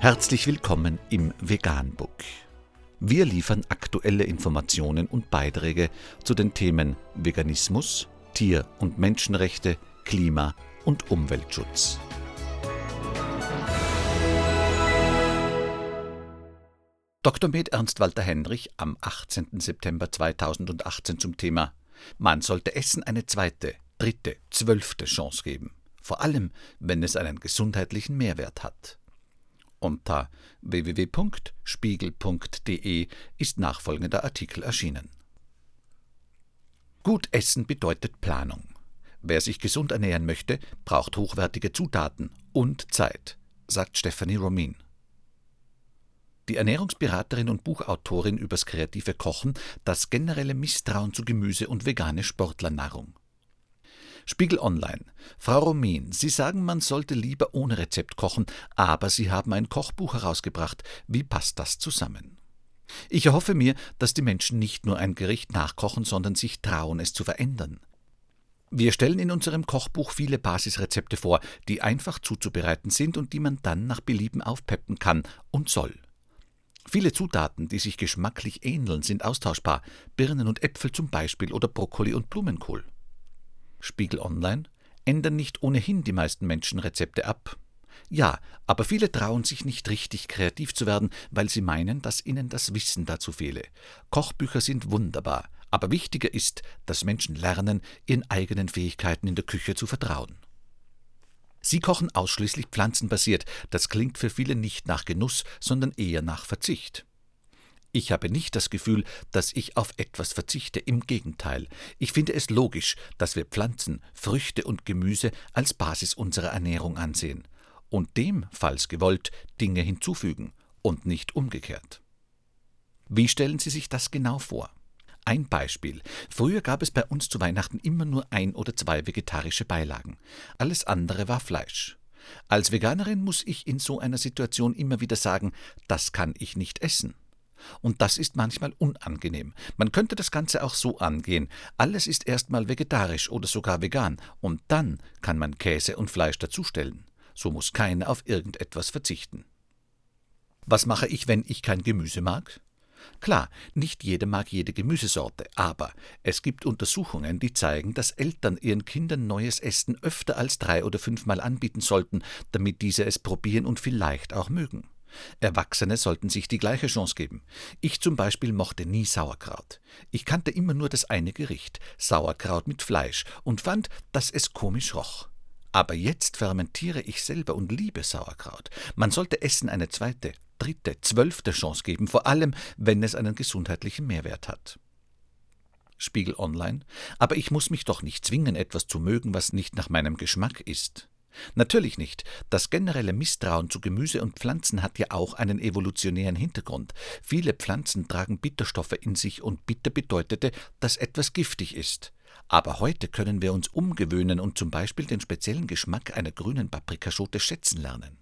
Herzlich willkommen im Veganbook. Wir liefern aktuelle Informationen und Beiträge zu den Themen Veganismus, Tier- und Menschenrechte, Klima- und Umweltschutz. Dr. Med Ernst Walter Henrich am 18. September 2018 zum Thema Man sollte Essen eine zweite, dritte, zwölfte Chance geben, vor allem wenn es einen gesundheitlichen Mehrwert hat. Unter www.spiegel.de ist nachfolgender Artikel erschienen. Gut essen bedeutet Planung. Wer sich gesund ernähren möchte, braucht hochwertige Zutaten und Zeit, sagt Stephanie Romin. Die Ernährungsberaterin und Buchautorin übers kreative Kochen, das generelle Misstrauen zu Gemüse und vegane Sportlernahrung. Spiegel Online. Frau Romin, Sie sagen, man sollte lieber ohne Rezept kochen, aber Sie haben ein Kochbuch herausgebracht. Wie passt das zusammen? Ich erhoffe mir, dass die Menschen nicht nur ein Gericht nachkochen, sondern sich trauen, es zu verändern. Wir stellen in unserem Kochbuch viele Basisrezepte vor, die einfach zuzubereiten sind und die man dann nach Belieben aufpeppen kann und soll. Viele Zutaten, die sich geschmacklich ähneln, sind austauschbar, Birnen und Äpfel zum Beispiel oder Brokkoli und Blumenkohl. Spiegel Online ändern nicht ohnehin die meisten Menschen Rezepte ab. Ja, aber viele trauen sich nicht richtig kreativ zu werden, weil sie meinen, dass ihnen das Wissen dazu fehle. Kochbücher sind wunderbar, aber wichtiger ist, dass Menschen lernen, ihren eigenen Fähigkeiten in der Küche zu vertrauen. Sie kochen ausschließlich pflanzenbasiert, das klingt für viele nicht nach Genuss, sondern eher nach Verzicht. Ich habe nicht das Gefühl, dass ich auf etwas verzichte, im Gegenteil. Ich finde es logisch, dass wir Pflanzen, Früchte und Gemüse als Basis unserer Ernährung ansehen und dem, falls gewollt, Dinge hinzufügen und nicht umgekehrt. Wie stellen Sie sich das genau vor? Ein Beispiel. Früher gab es bei uns zu Weihnachten immer nur ein oder zwei vegetarische Beilagen. Alles andere war Fleisch. Als Veganerin muss ich in so einer Situation immer wieder sagen, das kann ich nicht essen. Und das ist manchmal unangenehm. Man könnte das Ganze auch so angehen. Alles ist erstmal vegetarisch oder sogar vegan, und dann kann man Käse und Fleisch dazustellen. So muss keiner auf irgendetwas verzichten. Was mache ich, wenn ich kein Gemüse mag? Klar, nicht jeder mag jede Gemüsesorte, aber es gibt Untersuchungen, die zeigen, dass Eltern ihren Kindern neues Essen öfter als drei oder fünfmal anbieten sollten, damit diese es probieren und vielleicht auch mögen. Erwachsene sollten sich die gleiche Chance geben. Ich zum Beispiel mochte nie Sauerkraut. Ich kannte immer nur das eine Gericht, Sauerkraut mit Fleisch, und fand, dass es komisch roch. Aber jetzt fermentiere ich selber und liebe Sauerkraut. Man sollte Essen eine zweite, dritte, zwölfte Chance geben, vor allem wenn es einen gesundheitlichen Mehrwert hat. Spiegel Online. Aber ich muss mich doch nicht zwingen, etwas zu mögen, was nicht nach meinem Geschmack ist. Natürlich nicht. Das generelle Misstrauen zu Gemüse und Pflanzen hat ja auch einen evolutionären Hintergrund. Viele Pflanzen tragen Bitterstoffe in sich und bitter bedeutete, dass etwas giftig ist. Aber heute können wir uns umgewöhnen und zum Beispiel den speziellen Geschmack einer grünen Paprikaschote schätzen lernen.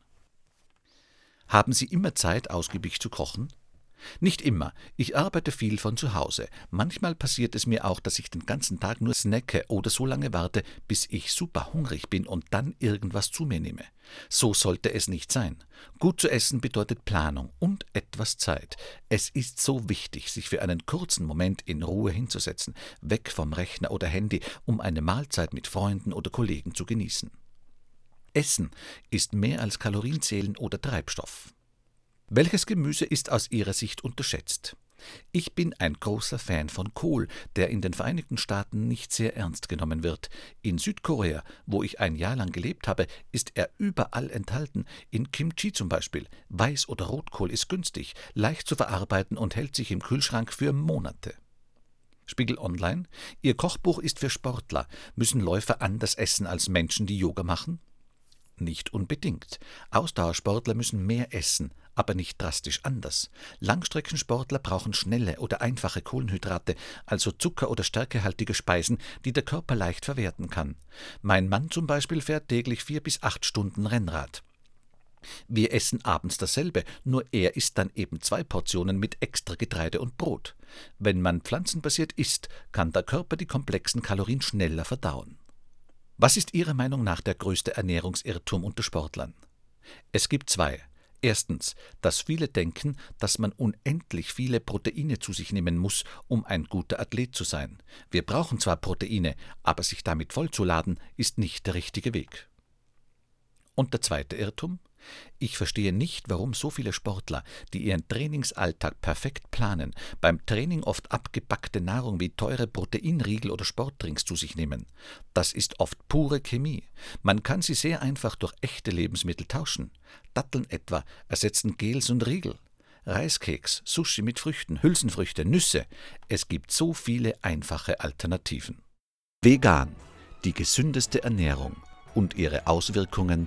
Haben Sie immer Zeit, ausgiebig zu kochen? Nicht immer. Ich arbeite viel von zu Hause. Manchmal passiert es mir auch, dass ich den ganzen Tag nur snacke oder so lange warte, bis ich super hungrig bin und dann irgendwas zu mir nehme. So sollte es nicht sein. Gut zu essen bedeutet Planung und etwas Zeit. Es ist so wichtig, sich für einen kurzen Moment in Ruhe hinzusetzen, weg vom Rechner oder Handy, um eine Mahlzeit mit Freunden oder Kollegen zu genießen. Essen ist mehr als Kalorienzählen oder Treibstoff. Welches Gemüse ist aus Ihrer Sicht unterschätzt? Ich bin ein großer Fan von Kohl, der in den Vereinigten Staaten nicht sehr ernst genommen wird. In Südkorea, wo ich ein Jahr lang gelebt habe, ist er überall enthalten. In Kimchi zum Beispiel. Weiß- oder Rotkohl ist günstig, leicht zu verarbeiten und hält sich im Kühlschrank für Monate. Spiegel Online. Ihr Kochbuch ist für Sportler. Müssen Läufer anders essen als Menschen, die Yoga machen? Nicht unbedingt. Ausdauersportler müssen mehr essen, aber nicht drastisch anders. Langstreckensportler brauchen schnelle oder einfache Kohlenhydrate, also Zucker- oder stärkehaltige Speisen, die der Körper leicht verwerten kann. Mein Mann zum Beispiel fährt täglich vier bis acht Stunden Rennrad. Wir essen abends dasselbe, nur er isst dann eben zwei Portionen mit extra Getreide und Brot. Wenn man pflanzenbasiert isst, kann der Körper die komplexen Kalorien schneller verdauen. Was ist Ihrer Meinung nach der größte Ernährungsirrtum unter Sportlern? Es gibt zwei. Erstens, dass viele denken, dass man unendlich viele Proteine zu sich nehmen muss, um ein guter Athlet zu sein. Wir brauchen zwar Proteine, aber sich damit vollzuladen, ist nicht der richtige Weg. Und der zweite Irrtum? Ich verstehe nicht, warum so viele Sportler, die ihren Trainingsalltag perfekt planen, beim Training oft abgepackte Nahrung wie teure Proteinriegel oder Sportdrinks zu sich nehmen. Das ist oft pure Chemie. Man kann sie sehr einfach durch echte Lebensmittel tauschen. Datteln etwa ersetzen Gels und Riegel. Reiskeks, Sushi mit Früchten, Hülsenfrüchte, Nüsse. Es gibt so viele einfache Alternativen. Vegan, die gesündeste Ernährung und ihre Auswirkungen